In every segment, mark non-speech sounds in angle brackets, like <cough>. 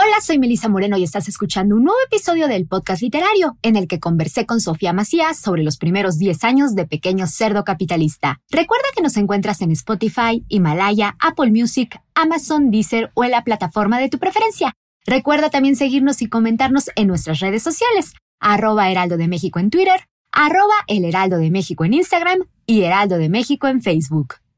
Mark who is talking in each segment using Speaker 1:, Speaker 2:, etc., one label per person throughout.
Speaker 1: Hola, soy Melisa Moreno y estás escuchando un nuevo episodio del podcast literario en el que conversé con Sofía Macías sobre los primeros 10 años de Pequeño Cerdo Capitalista. Recuerda que nos encuentras en Spotify, Himalaya, Apple Music, Amazon, Deezer o en la plataforma de tu preferencia. Recuerda también seguirnos y comentarnos en nuestras redes sociales, arroba Heraldo de México en Twitter, arroba El Heraldo de México en Instagram y Heraldo de México en Facebook.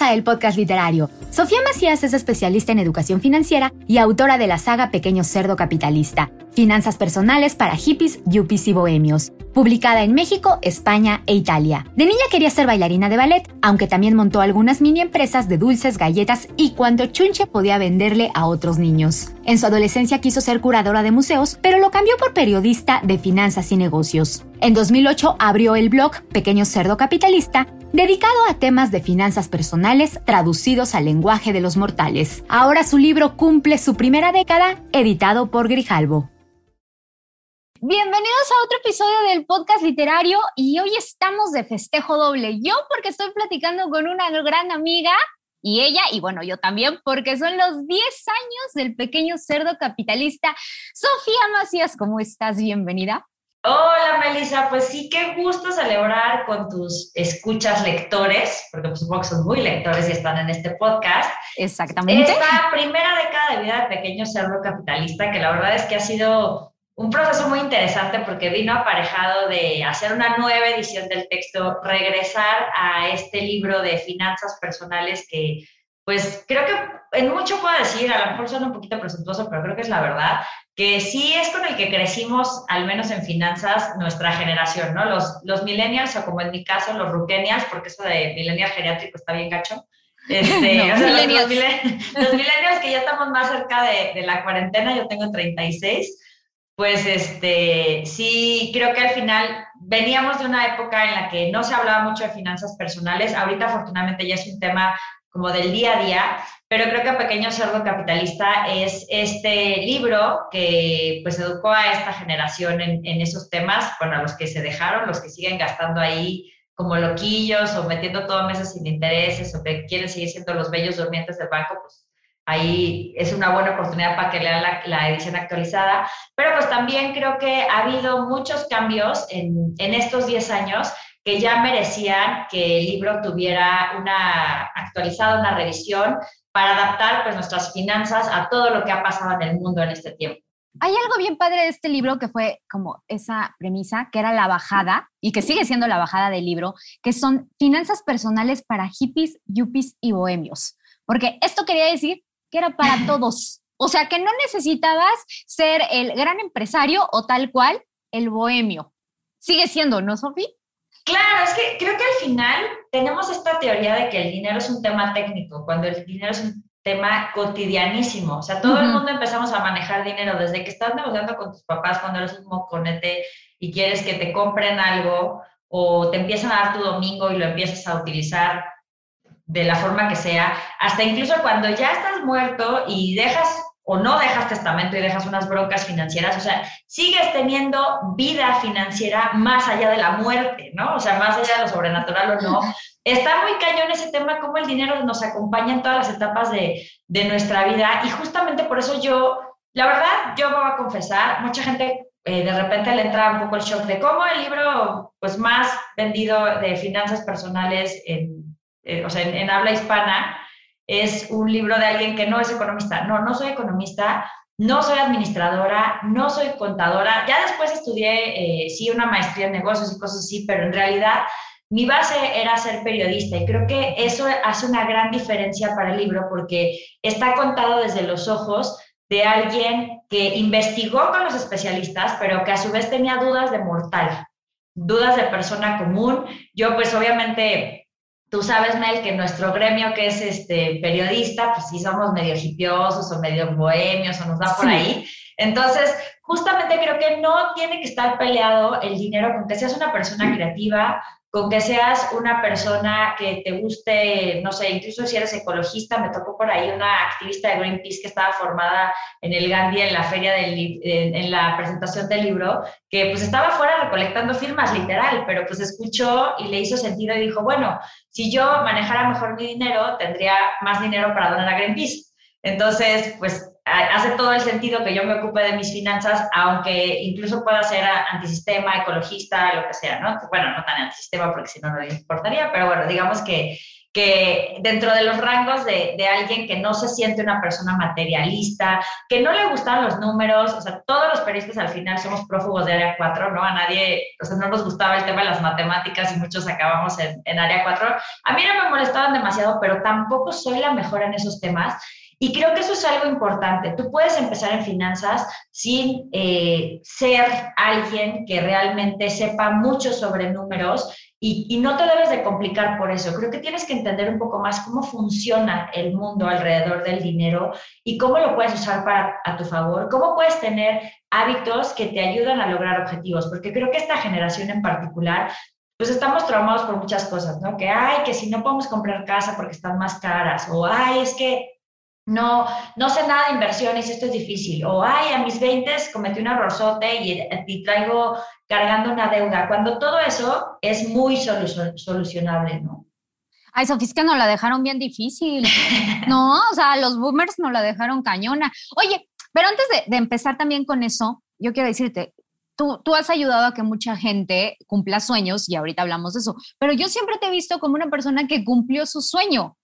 Speaker 1: El Podcast Literario. Sofía Macías es especialista en educación financiera y autora de la saga Pequeño Cerdo Capitalista, Finanzas Personales para Hippies, Yuppies y Bohemios, publicada en México, España e Italia. De niña quería ser bailarina de ballet, aunque también montó algunas mini empresas de dulces, galletas y cuando chunche podía venderle a otros niños. En su adolescencia quiso ser curadora de museos, pero lo cambió por periodista de finanzas y negocios. En 2008 abrió el blog Pequeño Cerdo Capitalista, dedicado a temas de finanzas personales traducidos al lenguaje de los mortales. Ahora su libro cumple su primera década, editado por Grijalbo. Bienvenidos a otro episodio del podcast literario y hoy estamos de festejo doble. Yo porque estoy platicando con una gran amiga y ella, y bueno, yo también, porque son los 10 años del pequeño cerdo capitalista. Sofía Macías, ¿cómo estás? Bienvenida.
Speaker 2: Hola Melissa, pues sí, qué gusto celebrar con tus escuchas lectores, porque pues supongo que son muy lectores y están en este podcast.
Speaker 1: Exactamente.
Speaker 2: Esta primera década de vida de Pequeño Cerdo Capitalista, que la verdad es que ha sido un proceso muy interesante porque vino aparejado de hacer una nueva edición del texto, regresar a este libro de finanzas personales que pues creo que en mucho puedo decir, a lo mejor suena un poquito presuntuoso, pero creo que es la verdad, que sí es con el que crecimos, al menos en finanzas, nuestra generación, ¿no? Los, los millennials, o como en mi caso, los rukenials, porque eso de millennial geriátrico está bien gacho. Este, <laughs> <laughs> los, millennials. que ya estamos más cerca de, de, la cuarentena, yo tengo 36, pues este, sí, creo que al final veníamos de una época en la que no se hablaba mucho de finanzas personales, ahorita afortunadamente ya es un tema como del día a día, pero creo que Pequeño Cerdo Capitalista es este libro que pues educó a esta generación en, esos temas, bueno, a los que se dejaron, los que siguen gastando ahí como loquillos o metiendo todo meses sin intereses o que quieren seguir siendo los bellos durmientes del banco, pues ahí es una buena oportunidad para que lean la, la, edición actualizada. Pero pues también creo que ha habido muchos cambios en, en estos 10 años que ya merecían que el libro tuviera una actualizada, una revisión para adaptar pues, nuestras finanzas a todo lo que ha pasado en el mundo en este tiempo.
Speaker 1: Hay algo bien padre de este libro que fue como esa premisa, que era la bajada, y que sigue siendo la bajada del libro, que son finanzas personales para hippies, yuppies y bohemios. Porque esto quería decir que era para todos. O sea, que no necesitabas ser el gran empresario o tal cual el bohemio. Sigue siendo, ¿no, Sofía?
Speaker 2: Claro, es que creo que al final tenemos esta teoría de que el dinero es un tema técnico, cuando el dinero es un tema cotidianísimo. O sea, todo el mundo empezamos a manejar dinero desde que estás negociando con tus papás cuando eres un moconete y quieres que te compren algo o te empiezan a dar tu domingo y lo empiezas a utilizar de la forma que sea, hasta incluso cuando ya estás muerto y dejas o no dejas testamento y dejas unas broncas financieras, o sea, sigues teniendo vida financiera más allá de la muerte, ¿no? O sea, más allá de lo sobrenatural o no. <laughs> Está muy cañón ese tema, cómo el dinero nos acompaña en todas las etapas de, de nuestra vida y justamente por eso yo, la verdad, yo voy a confesar, mucha gente eh, de repente le entraba un poco el shock de cómo el libro pues, más vendido de finanzas personales en, eh, o sea, en, habla hispana es un libro de alguien que no es economista. No, no soy economista, no soy administradora, no soy contadora. Ya después estudié, eh, sí, una maestría en negocios y cosas así, pero en realidad mi base era ser periodista y creo que eso hace una gran diferencia para el libro porque está contado desde los ojos de alguien que investigó con los especialistas, pero que a su vez tenía dudas de mortal, dudas de persona común. Yo pues obviamente, tú sabes, Mel, que nuestro gremio que es este periodista, pues sí somos medio hipiosos o medio bohemios o nos da por ahí. Entonces, justamente creo que no tiene que estar peleado el dinero con que seas una persona creativa, con que seas una persona que te guste, no sé, incluso si eres ecologista, me tocó por ahí una activista de Greenpeace que estaba formada en el Gandhi en la feria del, en, la presentación del libro, que pues estaba fuera recolectando firmas, literal, pero pues escuchó y le hizo sentido y dijo, bueno, si yo manejara mejor mi dinero, tendría más dinero para donar a Greenpeace. Entonces, pues hace todo el sentido que yo me ocupe de mis finanzas, aunque incluso pueda ser antisistema, ecologista, lo que sea, ¿no? Bueno, no tan antisistema porque si no, no le importaría, pero bueno, digamos que, que dentro de los rangos de, de, alguien que no se siente una persona materialista, que no le gustan los números, o sea, todos los periodistas al final somos prófugos de área 4, ¿no? A nadie, o sea, no nos gustaba el tema de las matemáticas y muchos acabamos en, en área 4. A mí no me molestaban demasiado, pero tampoco soy la mejor en esos temas. Y creo que eso es algo importante. Tú puedes empezar en finanzas sin eh, ser alguien que realmente sepa mucho sobre números y, no te debes de complicar por eso. Creo que tienes que entender un poco más cómo funciona el mundo alrededor del dinero y cómo lo puedes usar para a tu favor, cómo puedes tener hábitos que te ayudan a lograr objetivos, porque creo que esta generación en particular pues estamos traumados por muchas cosas, ¿no? Que, ay, que si no podemos comprar casa porque están más caras, o, ay, es que no, no sé nada de inversiones, esto es difícil. O, ay, a mis 20 cometí un errorzote y, y, traigo cargando una deuda. Cuando todo eso es muy solucionable, ¿no?
Speaker 3: Ay, Sofía, es que nos la dejaron bien difícil. <laughs> no, o sea, los boomers nos la dejaron cañona. Oye, pero antes de, de empezar también con eso, yo quiero decirte, Tú, tú, has ayudado a que mucha gente cumpla sueños y ahorita hablamos de eso, pero yo siempre te he visto como una persona que cumplió su sueño.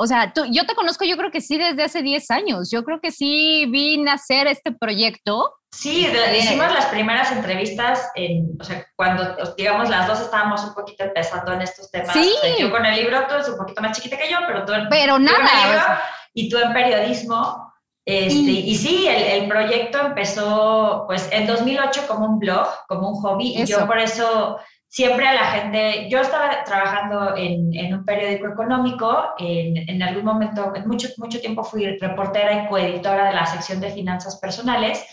Speaker 3: O sea, tú, yo te conozco, yo creo que sí, desde hace 10 años. Yo creo que sí vi nacer este proyecto.
Speaker 2: Sí, hicimos las primeras entrevistas, en, o sea, cuando, digamos, las dos estábamos un poquito empezando en estos temas. Sí. yo con el libro, tú eres un poquito más chiquita que yo, pero tú en,
Speaker 3: pero nada,
Speaker 2: y tú en periodismo. Este, y, sí, el, el, proyecto empezó pues en 2008 como un blog, como un hobby, y yo por eso siempre a la gente, yo estaba trabajando en, en un periódico económico, en, en, algún momento, en mucho, mucho tiempo fui reportera y coeditora de la sección de finanzas personales,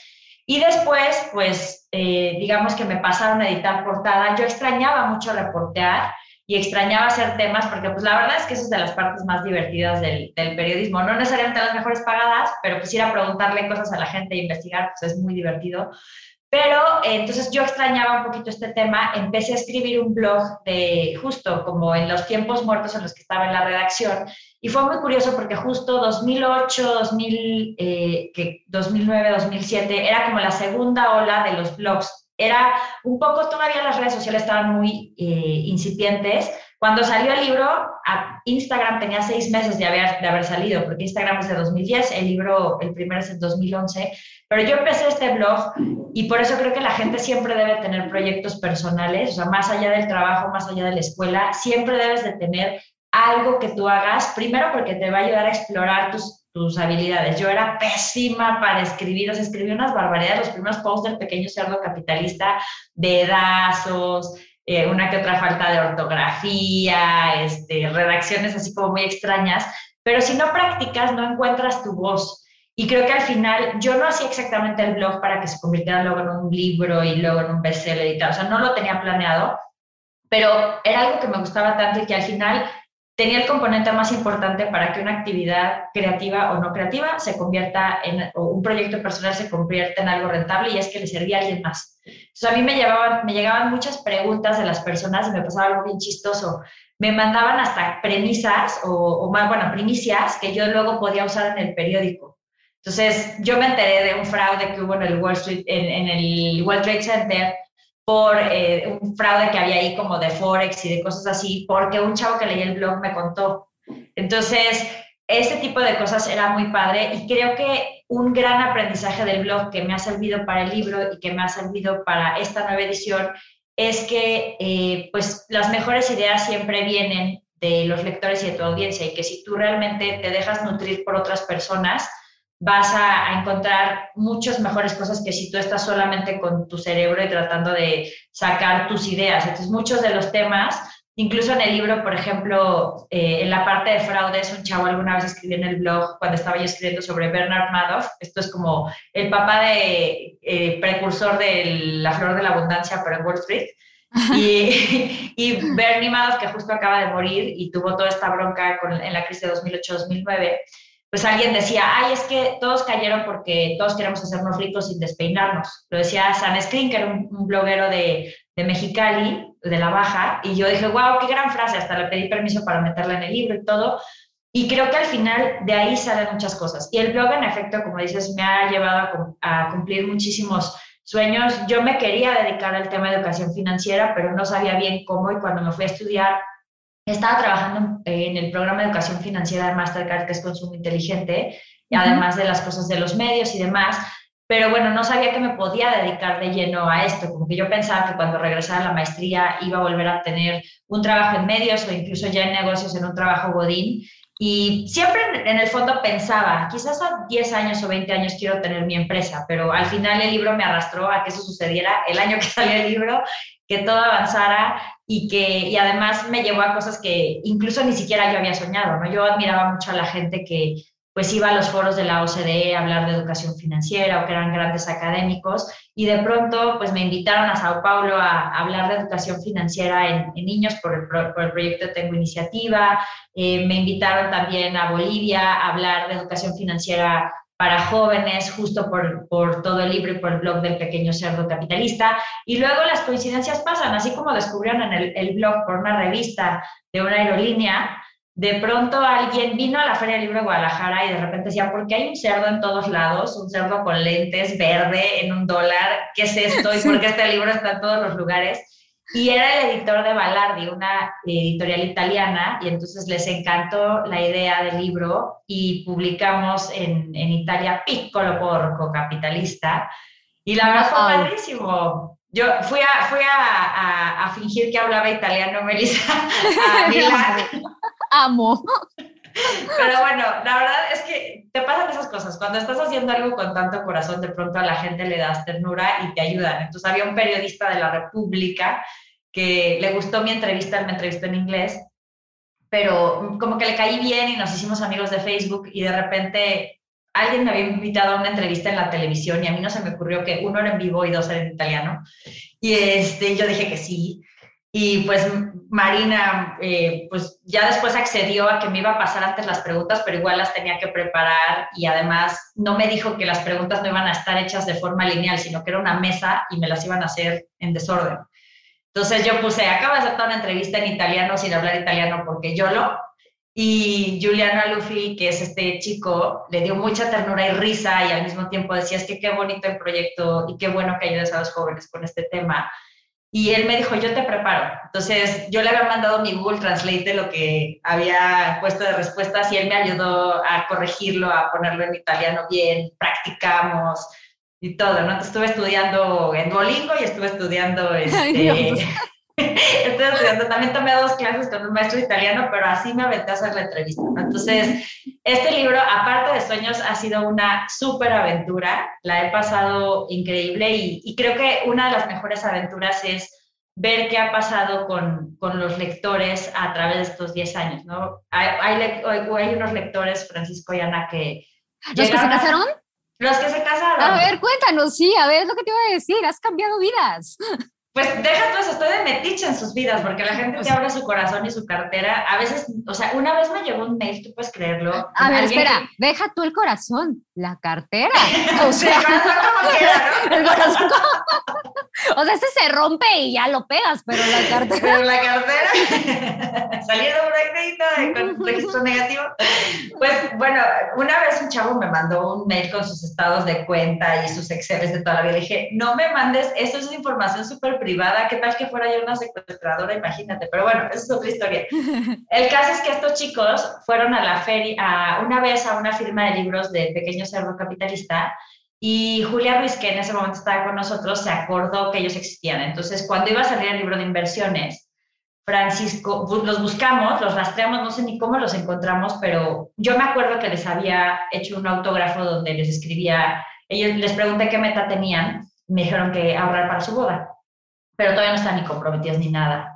Speaker 2: y después, pues, eh, digamos que me pasaron a editar portada. Yo extrañaba mucho reportear y extrañaba hacer temas, porque pues la verdad es que eso es de las partes más divertidas del, del periodismo. No necesariamente las mejores pagadas, pero quisiera preguntarle cosas a la gente e investigar, pues es muy divertido. Pero entonces yo extrañaba un poquito este tema, empecé a escribir un blog de justo como en los tiempos muertos en los que estaba en la redacción y fue muy curioso porque justo 2008, 2000, eh, que 2009, 2007 era como la segunda ola de los blogs. Era un poco, todavía las redes sociales estaban muy eh, incipientes, cuando salió el libro, Instagram tenía seis meses de haber, de haber salido, porque Instagram es de 2010, el libro, el primero es de 2011, pero yo empecé este blog y por eso creo que la gente siempre debe tener proyectos personales, o sea, más allá del trabajo, más allá de la escuela, siempre debes de tener algo que tú hagas, primero porque te va a ayudar a explorar tus, tus habilidades. Yo era pésima para escribir, o sea, escribí unas barbaridades, los primeros posts del pequeño cerdo capitalista, dedazos, eh, una que otra falta de ortografía, este, redacciones así como muy extrañas, pero si no practicas no encuentras tu voz. Y creo que al final yo no hacía exactamente el blog para que se convirtiera luego en un libro y luego en un bestseller tal, o sea, no lo tenía planeado, pero era algo que me gustaba tanto y que al final tenía el componente más importante para que una actividad creativa o no creativa se convierta en, o un proyecto personal se convierta en algo rentable y es que le servía a alguien más. Entonces a mí me, llevaban, me llegaban muchas preguntas de las personas y me pasaba algo bien chistoso. Me mandaban hasta premisas o, o más, bueno, primicias que yo luego podía usar en el periódico. Entonces, yo me enteré de un fraude que hubo en el Wall Street, en, el World Trade Center, por eh, un fraude que había ahí como de Forex y de cosas así, porque un chavo que leía el blog me contó. Entonces, ese tipo de cosas era muy padre y creo que un gran aprendizaje del blog que me ha servido para el libro y que me ha servido para esta nueva edición es que eh, pues las mejores ideas siempre vienen de los lectores y de tu audiencia y que si tú realmente te dejas nutrir por otras personas, vas a, a, encontrar muchas mejores cosas que si tú estás solamente con tu cerebro y tratando de sacar tus ideas. Entonces, muchos de los temas Incluso en el libro, por ejemplo, eh, en la parte de fraudes, un chavo alguna vez escribió en el blog, cuando estaba yo escribiendo sobre Bernard Madoff, esto es como el papá de eh, precursor de la flor de la abundancia, pero en Wall Street. <laughs> Y, y, Bernie Madoff, que justo acaba de morir y tuvo toda esta bronca con, en la crisis de 2008-2009, pues alguien decía, ay, es que todos cayeron porque todos queremos hacernos ricos sin despeinarnos. Lo decía San Screen, que era un, bloguero de, de, Mexicali, de La Baja, y yo dije, wow, qué gran frase, hasta le pedí permiso para meterla en el libro y todo. Y creo que al final de ahí salen muchas cosas. Y el blog, en efecto, como dices, me ha llevado a, a cumplir muchísimos sueños. Yo me quería dedicar al tema de educación financiera, pero no sabía bien cómo y cuando me fui a estudiar estaba trabajando en el programa de educación financiera de Mastercard, que es Consumo Inteligente, y además de las cosas de los medios y demás. Pero bueno, no sabía que me podía dedicar de lleno a esto, como que yo pensaba que cuando regresara a la maestría iba a volver a tener un trabajo en medios o incluso ya en negocios en un trabajo godín. Y siempre en el fondo pensaba, quizás a 10 años o 20 años quiero tener mi empresa, pero al final el libro me arrastró a que eso sucediera el año que <laughs> salió el libro, que todo avanzara y que y además me llevó a cosas que incluso ni siquiera yo había soñado, ¿no? Yo admiraba mucho a la gente que pues iba a los foros de la OCDE a hablar de educación financiera o que eran grandes académicos y de pronto pues me invitaron a Sao Paulo a, hablar de educación financiera en, niños por el, por el, proyecto Tengo Iniciativa, eh, me invitaron también a Bolivia a hablar de educación financiera para jóvenes, justo por, por, todo el libro y por el blog del pequeño cerdo capitalista. Y luego las coincidencias pasan, así como descubrieron en el, el blog por una revista de una aerolínea, de pronto alguien vino a la Feria del Libro de Guadalajara y de repente decía, ¿por qué hay un cerdo en todos lados? Un cerdo con lentes, verde, en un dólar, ¿qué es esto? ¿Y <laughs> por qué este libro está en todos los lugares? Y era el editor de Balardi, una editorial italiana, y entonces les encantó la idea del libro y publicamos en, en Italia Piccolo Porco Capitalista. Y la verdad fue padrísimo. Yo fui a, fui a, a, fingir que hablaba italiano, Melissa, <laughs> a <laughs> Milán.
Speaker 3: Amo.
Speaker 2: Pero bueno, la verdad es que te pasan esas cosas. Cuando estás haciendo algo con tanto corazón, de pronto a la gente le das ternura y te ayudan. Entonces había un periodista de la República que le gustó mi entrevista, me entrevistó en inglés, pero como que le caí bien y nos hicimos amigos de Facebook y de repente alguien me había invitado a una entrevista en la televisión y a mí no se me ocurrió que uno era en vivo y dos era en italiano. Y este, yo dije que sí. Y pues Marina, eh, pues ya después accedió a que me iba a pasar antes las preguntas, pero igual las tenía que preparar y además no me dijo que las preguntas no iban a estar hechas de forma lineal, sino que era una mesa y me las iban a hacer en desorden. Entonces yo puse, acabo de hacer una entrevista en italiano sin hablar italiano porque yo lo, y Juliana Luffy, que es este chico, le dio mucha ternura y risa y al mismo tiempo decía, es que qué bonito el proyecto y qué bueno que ayudes a los jóvenes con este tema. Y él me dijo, yo te preparo. Entonces, yo le había mandado mi Google Translate de lo que había puesto de respuestas y él me ayudó a corregirlo, a ponerlo en italiano bien, practicamos y todo, ¿no? estuve estudiando en Duolingo y estuve estudiando, <laughs> este, estuve estudiando, también tomé dos clases con un maestro italiano, pero así me aventé a hacer la entrevista, Entonces, este libro, aparte de sueños, ha sido una súper aventura, la he pasado increíble y, y, creo que una de las mejores aventuras es ver qué ha pasado con, con los lectores a través de estos 10 años, ¿no? Hay, hay, hay, unos lectores, Francisco y Ana, que...
Speaker 3: ¿Los que se casaron?
Speaker 2: Los que se casaron.
Speaker 3: A ver, cuéntanos, sí, a ver, lo que te iba a decir, has cambiado vidas.
Speaker 2: Pues deja tú eso, estoy de metiche en sus vidas, porque la gente te abre su corazón y su cartera. A veces, o sea, una vez me llegó un mail, tú puedes creerlo.
Speaker 3: A ver, espera, deja tú el corazón, la cartera. <laughs> O sea, el corazón como <laughs> quiera, ¿no? El corazón como... <laughs> O sea, ese se rompe y ya lo pegas, pero la cartera.
Speaker 2: Pero la cartera. salir de un crédito con registro negativo. Pues bueno, una vez un chavo me mandó un mail con sus estados de cuenta y sus exceles de toda la vida. Le dije, no me mandes, esto es información súper privada, ¿qué tal que fuera yo una secuestradora? Imagínate, pero bueno, esa es otra historia. <laughs> El caso es que estos chicos fueron a la feria, una vez a una firma de libros de Pequeño Cerdo Capitalista y Julia Ruiz, que en ese momento estaba con nosotros, se acordó que ellos existían. Entonces, cuando iba a salir el libro de inversiones, Francisco, los buscamos, los rastreamos, no sé ni cómo los encontramos, pero yo me acuerdo que les había hecho un autógrafo donde les escribía, ellos les pregunté qué meta tenían, me dijeron que ahorrar para su boda, pero todavía no están ni comprometidos ni nada.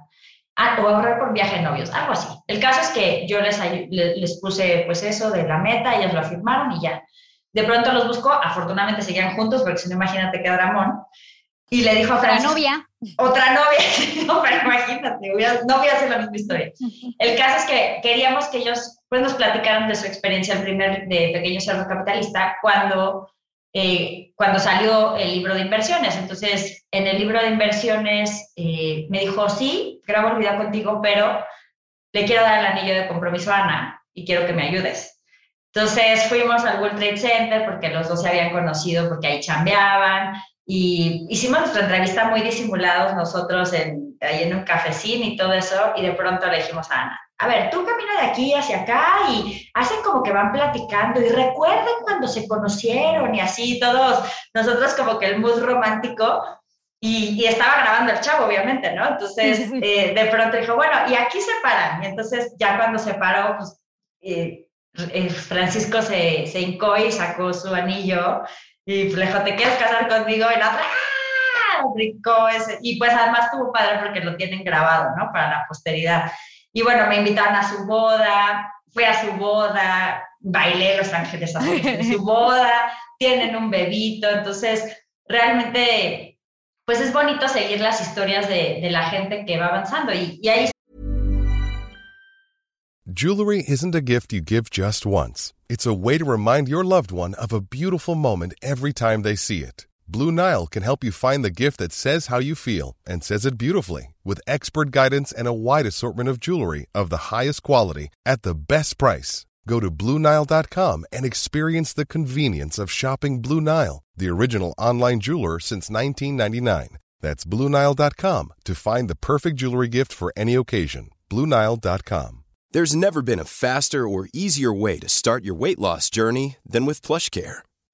Speaker 2: Ah, o ahorrar por viaje de novios, algo así. El caso es que yo les, les puse pues eso de la meta, ellos lo afirmaron y ya. De pronto los buscó, afortunadamente seguían juntos, porque si no, imagínate qué dramón. Y le dijo a
Speaker 3: Otra novia.
Speaker 2: Otra novia. <laughs> no, pero imagínate, no voy a hacer la misma historia. El caso es que queríamos que ellos pues, nos platicaran de su experiencia el primer de Pequeño Cerdo Capitalista cuando, eh, cuando salió el libro de inversiones. Entonces, en el libro de inversiones eh, me dijo, sí, grabo el video contigo, pero le quiero dar el anillo de compromiso a Ana y quiero que me ayudes. Entonces fuimos al World Trade Center porque los dos se habían conocido, porque ahí chambeaban y hicimos nuestra entrevista muy disimulados nosotros en, ahí en un cafecín y todo eso y de pronto le dijimos a Ana, a ver, tú camina de aquí hacia acá y hacen como que van platicando y recuerden cuando se conocieron y así todos, nosotros como que el mood romántico y, estaba grabando el chavo, obviamente, ¿no? Entonces, eh, de pronto dijo, bueno, y aquí se paran. Y entonces, ya cuando se paró, pues, eh, eh, Francisco se, se hincó y sacó su anillo y le dijo, ¿te quieres casar conmigo? Y la otra, ¡ah! ese. Y pues además estuvo padre porque lo tienen grabado, ¿no? Para la posteridad. Y bueno, me invitaron a su boda, fui a su boda, bailé Los Ángeles <laughs> en su boda, tienen un bebito, entonces realmente, pues es bonito seguir las historias de, de la gente que va avanzando y, y ahí
Speaker 4: Jewelry isn't a gift you give just once. It's a way to remind your loved one of a beautiful moment every time they see it. Blue Nile can help you find the gift that says how you feel and says it beautifully with expert guidance and a wide assortment of jewelry of the highest quality at the best price. Go to BlueNile.com and experience the convenience of shopping Blue Nile, the original online jeweler since 1999. That's BlueNile.com to find the perfect jewelry gift for any occasion. BlueNile.com.
Speaker 5: There's never been a faster or easier way to start your weight loss journey than with PlushCare.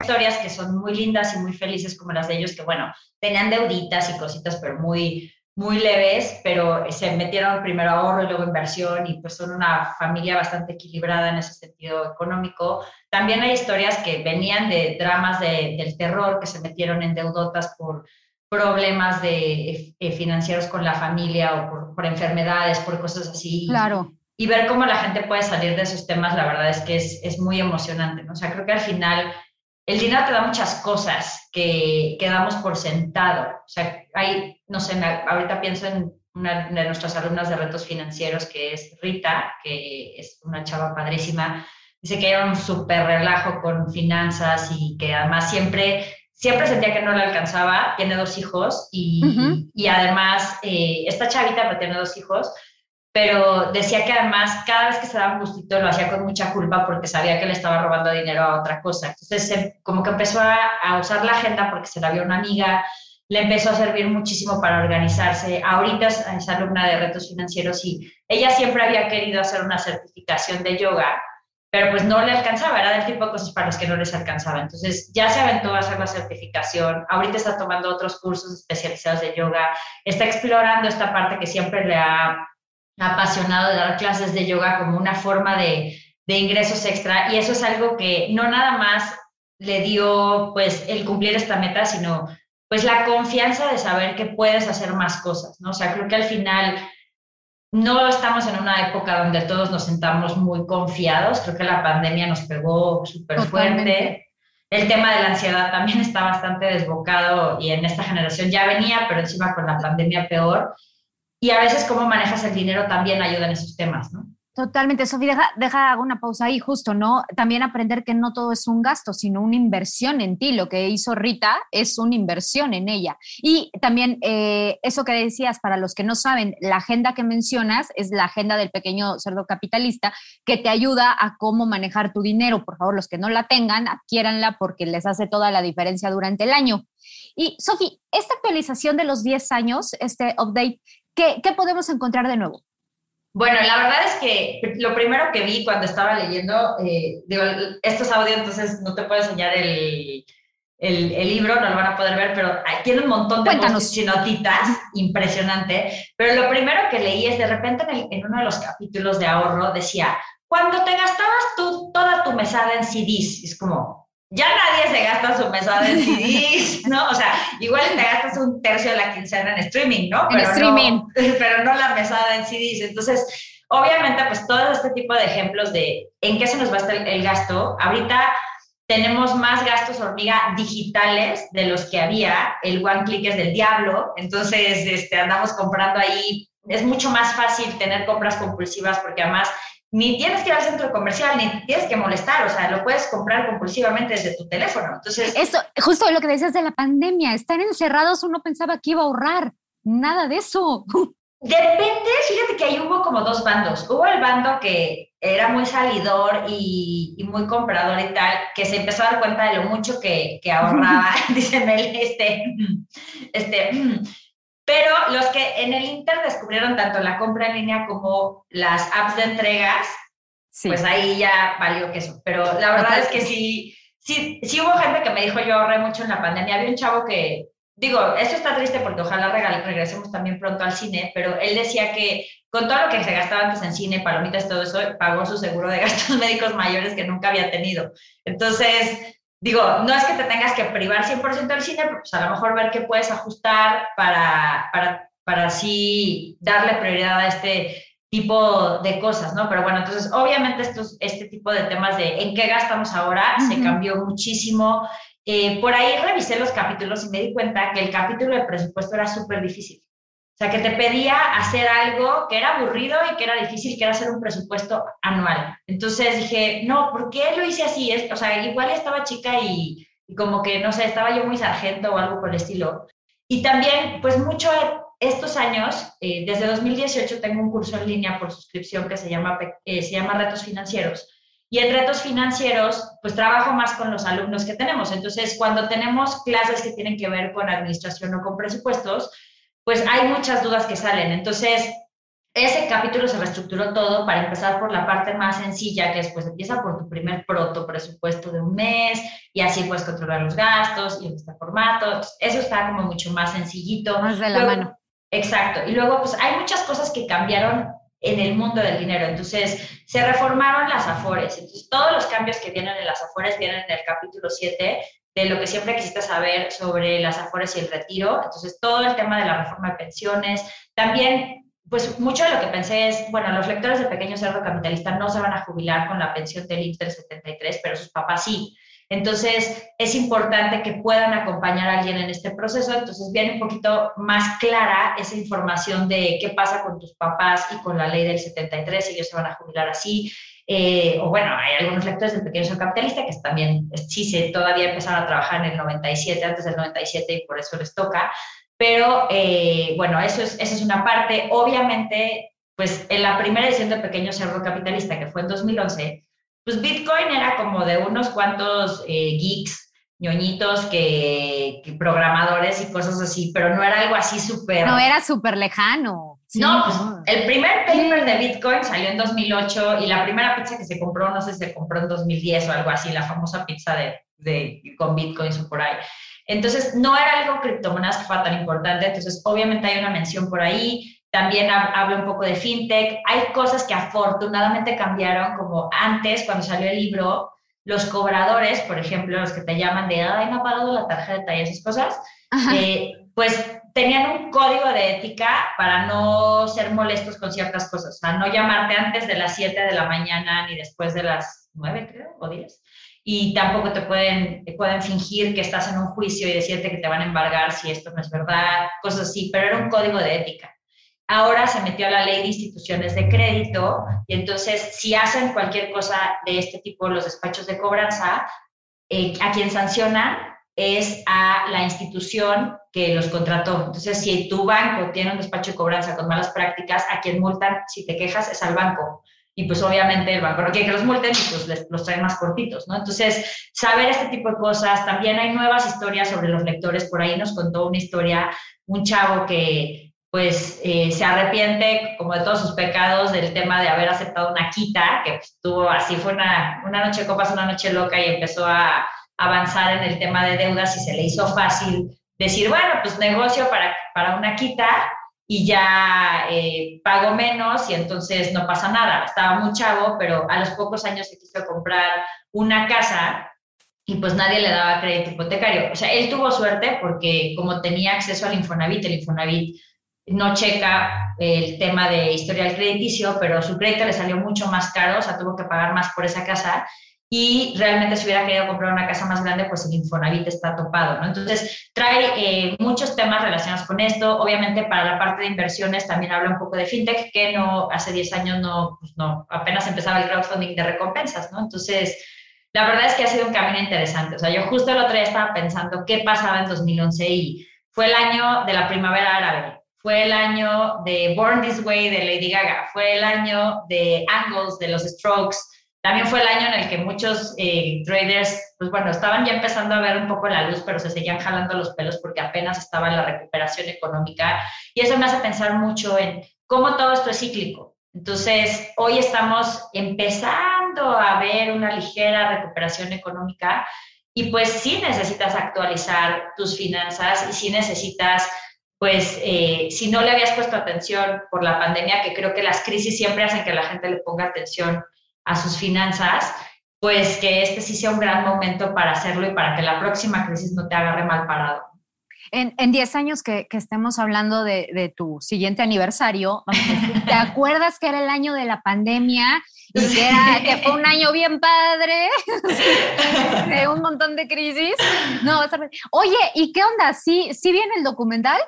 Speaker 2: Historias que son muy lindas y muy felices como las de ellos, que bueno, tenían deuditas y cositas, pero muy, muy leves, pero se metieron primero ahorro y luego inversión y pues son una familia bastante equilibrada en ese sentido económico. También hay historias que venían de dramas de, del terror, que se metieron en deudotas por problemas de, eh, financieros con la familia o por, por enfermedades, por cosas así.
Speaker 3: Claro
Speaker 2: y ver cómo la gente puede salir de esos temas, la verdad es que es, es muy emocionante, ¿no? O sea, creo que al final el dinero te da muchas cosas que, que damos por sentado. O sea, hay, no sé, ahorita pienso en una de nuestras alumnas de retos financieros, que es Rita, que es una chava padrísima, dice que era un súper relajo con finanzas y que además siempre, siempre sentía que no le alcanzaba, tiene dos hijos y, y además eh, esta chavita, pero tiene dos hijos, pero decía que además cada vez que se daba un gustito lo hacía con mucha culpa porque sabía que le estaba robando dinero a otra cosa. Entonces, como que empezó a, usar la agenda porque se la vio una amiga, le empezó a servir muchísimo para organizarse. Ahorita es, alumna de retos financieros y ella siempre había querido hacer una certificación de yoga, pero pues no le alcanzaba, era del tipo de cosas para las que no les alcanzaba. Entonces ya se aventó a hacer la certificación, ahorita está tomando otros cursos especializados de yoga, está explorando esta parte que siempre le ha apasionado de dar clases de yoga como una forma de, ingresos extra y eso es algo que no nada más le dio pues el cumplir esta meta, sino pues la confianza de saber que puedes hacer más cosas, ¿no? O sea, creo que al final no estamos en una época donde todos nos sentamos muy confiados. Creo que la pandemia nos pegó súper fuerte. El tema de la ansiedad también está bastante desbocado y en esta generación ya venía, pero encima con la pandemia peor. Y a veces cómo manejas el dinero también ayuda en esos temas, ¿no?
Speaker 3: Totalmente, Sofía, deja, deja una pausa ahí, justo, ¿no? También aprender que no todo es un gasto, sino una inversión en ti. Lo que hizo Rita es una inversión en ella. Y también eh, eso que decías, para los que no saben, la agenda que mencionas es la agenda del pequeño cerdo capitalista que te ayuda a cómo manejar tu dinero. Por favor, los que no la tengan, adquiéranla porque les hace toda la diferencia durante el año. Y, Sofía, esta actualización de los 10 años, este update, ¿qué, qué podemos encontrar de nuevo?
Speaker 2: Bueno, la verdad es que lo primero que vi cuando estaba leyendo, eh, digo, esto es audio, entonces no te puedo enseñar el, el, libro, no lo van a poder ver, pero tiene un montón de y notitas, impresionante. Pero lo primero que leí es de repente en, en, uno de los capítulos de ahorro decía, cuando te gastabas tú toda tu mesada en CDs, es como, ya nadie se gasta su mesada en CDs, ¿no? O sea, igual te gastas un tercio de la quincena en streaming, ¿no?
Speaker 3: Pero en streaming.
Speaker 2: No, <laughs> pero no la mesada en CDs. Entonces, obviamente, pues todo este tipo de ejemplos de en qué se nos va a estar el gasto. Ahorita tenemos más gastos hormiga digitales de los que había. El one click es del diablo. Entonces, este, andamos comprando ahí. Es mucho más fácil tener compras compulsivas porque además ni tienes que ir al centro comercial, ni tienes que molestar, o sea, lo puedes comprar compulsivamente desde tu teléfono. Entonces,
Speaker 3: eso, justo lo que decías de la pandemia, estar encerrados uno pensaba que iba a ahorrar, nada de eso. <laughs>
Speaker 2: Depende, fíjate que ahí hubo como dos bandos. Hubo el bando que era muy salidor y, muy comprador y tal, que se empezó a dar cuenta de lo mucho que, que ahorraba, <laughs> dice Mel, este, este, pero los que en el Inter descubrieron tanto la compra en línea como las apps de entregas, pues ahí ya valió queso. Pero la verdad es que sí, sí, sí hubo gente que me dijo yo ahorré mucho en la pandemia. Había un chavo que, digo, eso está triste porque ojalá regresemos también pronto al cine, pero él decía que con todo lo que se gastaba antes en cine, palomitas, todo eso, pagó su seguro de <laughs> gastos médicos mayores que nunca había tenido. Entonces, digo, no es que te tengas que privar 100% del cine, pero pues a lo mejor ver qué puedes ajustar para, para, para así darle prioridad a este tipo de cosas, ¿no? Pero bueno, entonces obviamente estos, este tipo de temas de en qué gastamos ahora se cambió muchísimo. Eh, por ahí revisé los capítulos y me di cuenta que el capítulo de presupuesto era súper difícil. O sea, que te pedía hacer algo que era aburrido y que era difícil, que era hacer un presupuesto anual. Entonces dije, no, ¿por qué lo hice así? O sea, igual estaba chica y, como que, no sé, estaba yo muy sargento o algo por el estilo. Y también, pues mucho estos años, eh, desde 2018 tengo un curso en línea por suscripción que se llama, eh, se llama Retos Financieros. Y en retos financieros, pues trabajo más con los alumnos que tenemos. Entonces, cuando tenemos clases que tienen que ver con administración o con presupuestos, pues hay muchas dudas que salen. Entonces, ese capítulo se reestructuró todo para empezar por la parte más sencilla, que después empieza por tu primer proto presupuesto de un mes y así puedes controlar los gastos y en este formato. Eso está como mucho más sencillito.
Speaker 3: Más de la mano.
Speaker 2: Exacto. Y luego, pues hay muchas cosas que cambiaron en el mundo del dinero. Entonces, se reformaron las afores. Entonces, todos los cambios que vienen en las afores vienen en el capítulo 7 de lo que siempre quisiste saber sobre las afores y el retiro. Entonces, todo el tema de la reforma de pensiones. También, pues mucho de lo que pensé es, bueno, los lectores de Pequeño Cerdo Capitalista no se van a jubilar con la pensión del Inter 73, pero sus papás sí. Entonces, es importante que puedan acompañar a alguien en este proceso. Entonces, viene un poquito más clara esa información de qué pasa con tus papás y con la ley del 73, ellos se van a jubilar así. Eh, o bueno, hay algunos lectores del Pequeño Capitalista que también sí se todavía empezaron a trabajar en el 97, antes del 97 y por eso les toca. Pero eh, bueno, eso es, esa es una parte. Obviamente, pues en la primera edición de Pequeño Cerdo Capitalista, que fue en 2011, pues Bitcoin era como de unos cuantos eh, geeks, ñoñitos, que, programadores y cosas así, pero no era algo así súper...
Speaker 3: No era súper lejano.
Speaker 2: no, pues el primer paper de Bitcoin salió en 2008 y la primera pizza que se compró, no sé si se compró en 2010 o algo así, la famosa pizza de, de con Bitcoin o por ahí. Entonces, no era algo criptomonedas que fuera tan importante, entonces obviamente hay una mención por ahí, también hablo un poco de fintech. Hay cosas que afortunadamente cambiaron, como antes, cuando salió el libro, los cobradores, por ejemplo, los que te llaman de, ay, no ha pagado la tarjeta y esas cosas, eh, pues tenían un código de ética para no ser molestos con ciertas cosas, o sea, no llamarte antes de las 7 de la mañana ni después de las 9, creo, o 10. Y tampoco te pueden, te pueden fingir que estás en un juicio y decirte que te van a embargar si esto no es verdad, cosas así, pero era un código de ética. Ahora se metió a la ley de instituciones de crédito y entonces si hacen cualquier cosa de este tipo, los despachos de cobranza, eh, a quien sancionan es a la institución que los contrató. Entonces, si tu banco tiene un despacho de cobranza con malas prácticas, a quien multan, si te quejas, es al banco. Y pues obviamente el banco no quiere que los multen y pues les, los traen más cortitos, ¿no? Entonces, saber este tipo de cosas. También hay nuevas historias sobre los lectores. Por ahí nos contó una historia un chavo que pues eh, se arrepiente como de todos sus pecados del tema de haber aceptado una quita, que pues, tuvo así, fue una, una noche copas, una noche loca y empezó a avanzar en el tema de deudas y se le hizo fácil decir, bueno, pues negocio para, para una quita y ya eh, pago menos y entonces no pasa nada. Estaba muy chavo, pero a los pocos años se quiso comprar una casa y pues nadie le daba crédito hipotecario. O sea, él tuvo suerte porque como tenía acceso al Infonavit, el Infonavit no checa el tema de historial crediticio, pero su crédito le salió mucho más caro, o sea, tuvo que pagar más por esa casa y realmente si hubiera querido comprar una casa más grande, pues el Infonavit está topado, ¿no? Entonces, trae eh, muchos temas relacionados con esto. Obviamente, para la parte de inversiones también habla un poco de fintech, que no, hace 10 años no, pues no, apenas empezaba el crowdfunding de recompensas, ¿no? Entonces, la verdad es que ha sido un camino interesante. O sea, yo justo el otro día estaba pensando qué pasaba en 2011 y fue el año de la primavera árabe fue el año de Born This Way de Lady Gaga, fue el año de Angles de los Strokes, también fue el año en el que muchos eh, traders, pues bueno, estaban ya empezando a ver un poco la luz, pero se seguían jalando los pelos porque apenas estaba en la recuperación económica. Y eso me hace pensar mucho en cómo todo esto es cíclico. Entonces, hoy estamos empezando a ver una ligera recuperación económica y pues sí necesitas actualizar tus finanzas y sí necesitas pues eh, si no le habías puesto atención por la pandemia, que creo que las crisis siempre hacen que la gente le ponga atención a sus finanzas, pues que este sí sea un gran momento para hacerlo y para que la próxima crisis no te agarre mal parado.
Speaker 3: En 10 años que, que, estemos hablando de, de, tu siguiente aniversario, ¿te <laughs> acuerdas que era el año de la pandemia y que, era, que fue un año bien padre, <laughs> de un montón de crisis? No, oye, ¿y qué onda? ¿Sí, ¿Sí viene el documental?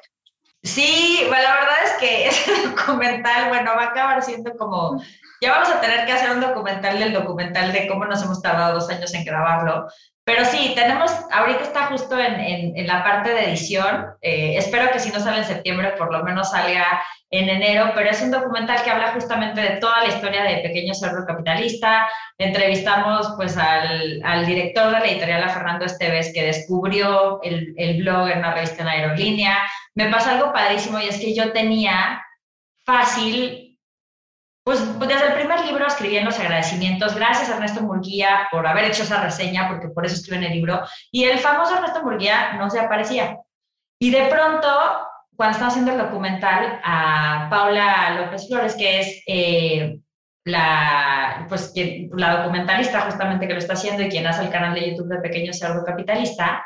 Speaker 2: Sí, bueno, la verdad es que <laughs> ese documental, bueno, va a acabar siendo como, ya vamos a tener que hacer un documental del documental de cómo nos hemos tardado dos años en grabarlo, pero sí, tenemos, ahorita está justo en, en, la parte de edición, eh, espero que si no sale en septiembre, por lo menos salga en enero, pero es un documental que habla justamente de toda la historia de Pequeño Cerdo Capitalista. Entrevistamos pues al, al director de la editorial, a Fernando Esteves, que descubrió el, el blog en una revista en aerolínea. Me pasa algo padrísimo y es que yo tenía fácil pues desde el primer libro escribí en los agradecimientos. Gracias a Ernesto Murguía por haber hecho esa reseña, porque por eso escribo en el libro. Y el famoso Ernesto Murguía no se aparecía. Y de pronto, cuando estaba haciendo el documental, a Paula López Flores, que es eh, la, pues, la documentalista justamente que lo está haciendo y quien hace el canal de YouTube de Pequeño Cerdo Capitalista,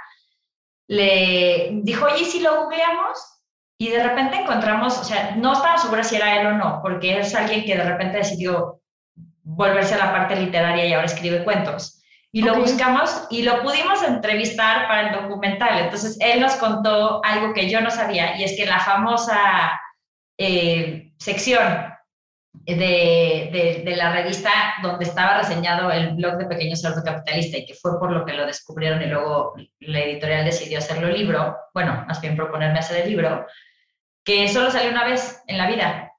Speaker 2: le dijo, oye, si lo googleamos? Y de repente encontramos, o sea, no estaba segura si era él o no, porque es alguien que de repente decidió volverse a la parte literaria y ahora escribe cuentos. Y lo buscamos y lo pudimos entrevistar para el documental. Entonces, él nos contó algo que yo no sabía, y es que la famosa eh, sección de, de, la revista donde estaba reseñado el blog de Pequeño Cerdo Capitalista y que fue por lo que lo descubrieron y luego la editorial decidió hacerlo libro, bueno, más bien proponerme hacer el libro, que solo salió una vez en la vida.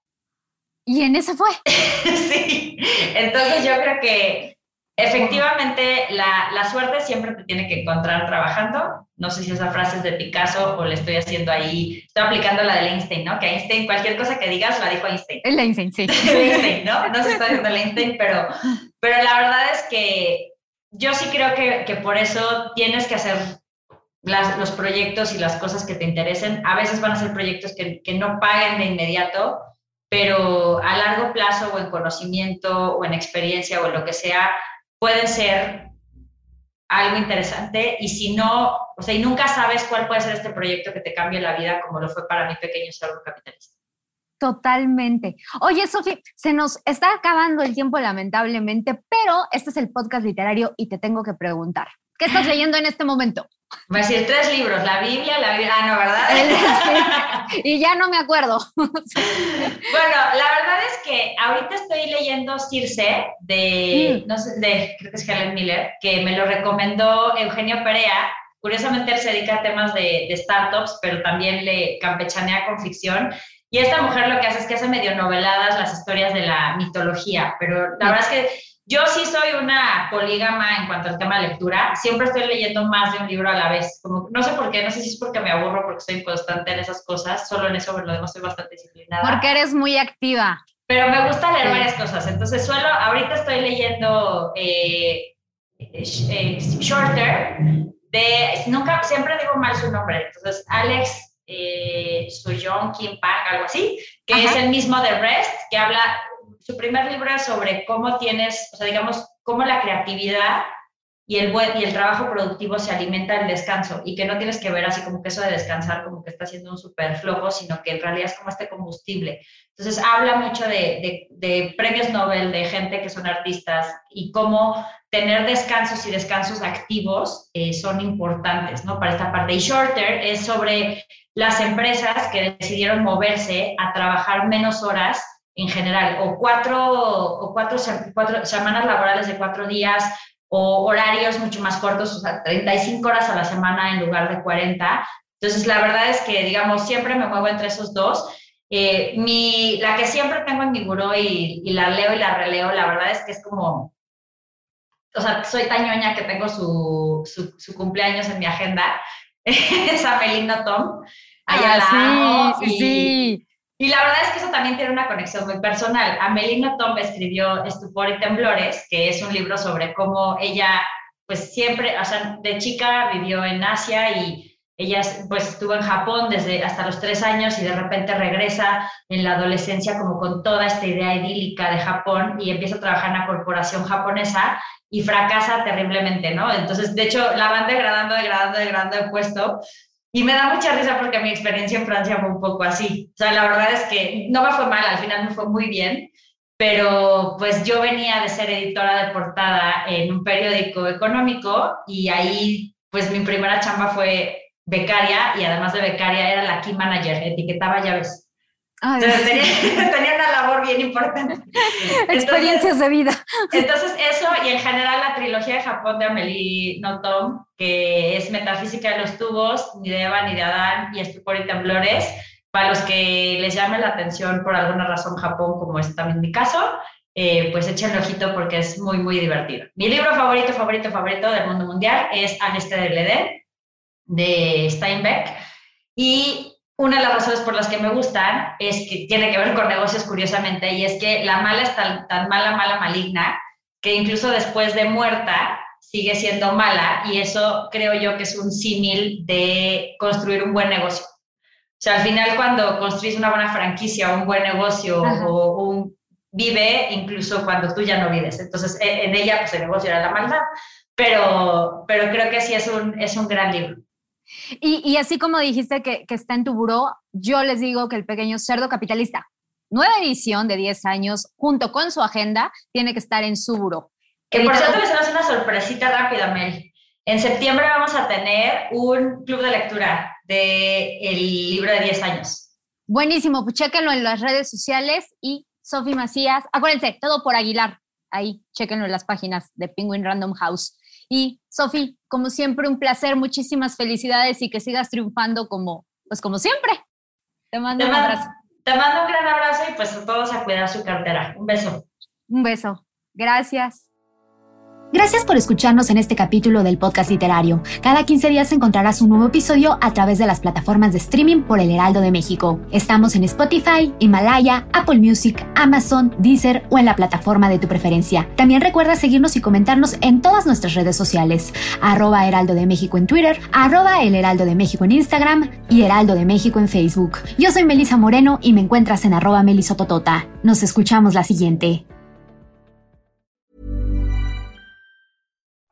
Speaker 3: ¿Y en ese fue? <laughs>
Speaker 2: sí, entonces yo creo que efectivamente la, la, suerte siempre te tiene que encontrar trabajando. No sé si esa frase es de Picasso o le estoy haciendo ahí, estoy aplicando la de Einstein, ¿no? Que Einstein, cualquier cosa que digas, la dijo Einstein.
Speaker 3: El Einstein, sí. <laughs>
Speaker 2: Einstein, ¿no? No se está diciendo el Einstein, pero, pero la verdad es que yo sí creo que, que por eso tienes que hacer los proyectos y las cosas que te interesen. A veces van a ser proyectos que, que no paguen de inmediato, pero a largo plazo o en conocimiento o en experiencia o en lo que sea, pueden ser algo interesante y si no, o sea, y nunca sabes cuál puede ser este proyecto que te cambie la vida como lo fue para mi pequeño cerdo capitalista.
Speaker 3: Totalmente. Oye, Sofía, se nos está acabando el tiempo lamentablemente, pero este es el podcast literario y te tengo que preguntar, ¿qué estás leyendo en este momento?
Speaker 2: Voy a decir tres libros, la Biblia, la Biblia, ah, no, ¿verdad? <laughs> <laughs>
Speaker 3: y ya no me acuerdo. <laughs>
Speaker 2: bueno, la verdad es que ahorita estoy leyendo Circe de, mm. no sé, de, creo que es Helen Miller, que me lo recomendó Eugenio Perea. Curiosamente él se dedica a temas de, de startups, pero también le campechanea con ficción. Y esta mujer lo que hace es que hace medio noveladas las historias de la mitología, pero la verdad es que yo sí soy una polígama en cuanto al tema de lectura. Siempre estoy leyendo más de un libro a la vez. Como, no sé por qué, no sé si es porque me aburro, porque soy constante en esas cosas. Solo en eso, lo demás soy bastante disciplinada.
Speaker 3: Porque eres muy activa.
Speaker 2: Pero me gusta leer varias cosas. Entonces, suelo, ahorita estoy leyendo eh, eh, Shorter, de, nunca, siempre digo mal su nombre. Entonces, Alex eh, Kim Pang, algo así, que es el mismo de Rest, que habla, su primer libro es sobre cómo tienes, o sea, digamos, cómo la creatividad y el, buen, y el trabajo productivo se alimenta del descanso y que no tienes que ver así como que eso de descansar como que está siendo un súper flojo, sino que en realidad es como este combustible. Entonces habla mucho de, de, premios Nobel, de gente que son artistas y cómo tener descansos y descansos activos eh, son importantes, ¿no? Para esta parte. Y Shorter es sobre las empresas que decidieron moverse a trabajar menos horas en general, o cuatro, o cuatro, cuatro semanas laborales de cuatro días, o horarios mucho más cortos, o sea, 35 horas a la semana en lugar de 40. Entonces, la verdad es que, digamos, siempre me muevo entre esos dos. Eh, mi, la que siempre tengo en mi buró y, y, la leo y la releo, la verdad es que es como, o sea, soy tan ñoña que tengo su, su, su cumpleaños en mi agenda, <laughs> es Amelino Tom. Allá
Speaker 3: ah, sí, sí, sí.
Speaker 2: Y la verdad es que eso también tiene una conexión muy personal. Amelina Tom escribió Estupor y Temblores, que es un libro sobre cómo ella, pues siempre, o sea, de chica vivió en Asia y ella pues estuvo en Japón desde hasta los tres años y de repente regresa en la adolescencia como con toda esta idea idílica de Japón y empieza a trabajar en la corporación japonesa y fracasa terriblemente, ¿no? Entonces, de hecho, la van degradando, degradando, degradando de puesto y me da mucha risa porque mi experiencia en Francia fue un poco así. O sea, la verdad es que no me fue mal, al final me fue muy bien, pero pues yo venía de ser editora de portada en un periódico económico y ahí pues mi primera chamba fue becaria y además de becaria era la key manager, etiquetaba llaves. Entonces <laughs> tenía, una labor bien importante. <laughs>
Speaker 3: Experiencias de vida.
Speaker 2: Entonces eso y en general la trilogía de Japón de Amélie Nothomb, que es Metafísica de los tubos, ni de Eva ni de Adán y Estupor y Temblores, para los que les llame la atención por alguna razón Japón, como es también mi caso, eh, pues echen ojito porque es muy, muy divertido. Mi libro favorito, favorito, favorito del mundo mundial es Al este del Edén, de Steinbeck. Y una de las razones por las que me gustan es que tiene que ver con negocios curiosamente y es que la mala es tan, tan mala, mala, maligna que incluso después de muerta sigue siendo mala y eso creo yo que es un símil de construir un buen negocio. O sea, al final cuando construís una buena franquicia un buen negocio o un vive incluso cuando tú ya no vives. Entonces, e, en ella pues el negocio era la maldad, pero, pero creo que sí es un, es un gran libro.
Speaker 3: Y, así como dijiste que, está en tu buró, yo les digo que el pequeño cerdo capitalista, nueva edición de 10 años, junto con su agenda, tiene que estar en su buró.
Speaker 2: Que por cierto les damos una sorpresita rápida, Mel. En septiembre vamos a tener un club de lectura del el libro de 10 años.
Speaker 3: Buenísimo, pues chéquenlo en las redes sociales y Sofi Macías, acuérdense, todo por Aguilar, ahí chéquenlo en las páginas de Penguin Random House. Y Sofi, como siempre, un placer, muchísimas felicidades y que sigas triunfando como, pues como siempre. Te mando un abrazo.
Speaker 2: Te mando un gran abrazo y pues a todos a cuidar su cartera. Un beso.
Speaker 3: Un beso. Gracias.
Speaker 1: Gracias por escucharnos en este capítulo del podcast literario. Cada 15 días encontrarás un nuevo episodio a través de las plataformas de streaming por El Heraldo de México. Estamos en Spotify, Himalaya, Apple Music, Amazon, Deezer o en la plataforma de tu preferencia. También recuerda seguirnos y comentarnos en todas nuestras redes sociales. Arroba Heraldo de México en Twitter, arroba El Heraldo de México en Instagram y Heraldo de México en Facebook. Yo soy Melisa Moreno y me encuentras en arroba melisototota. Nos escuchamos la siguiente.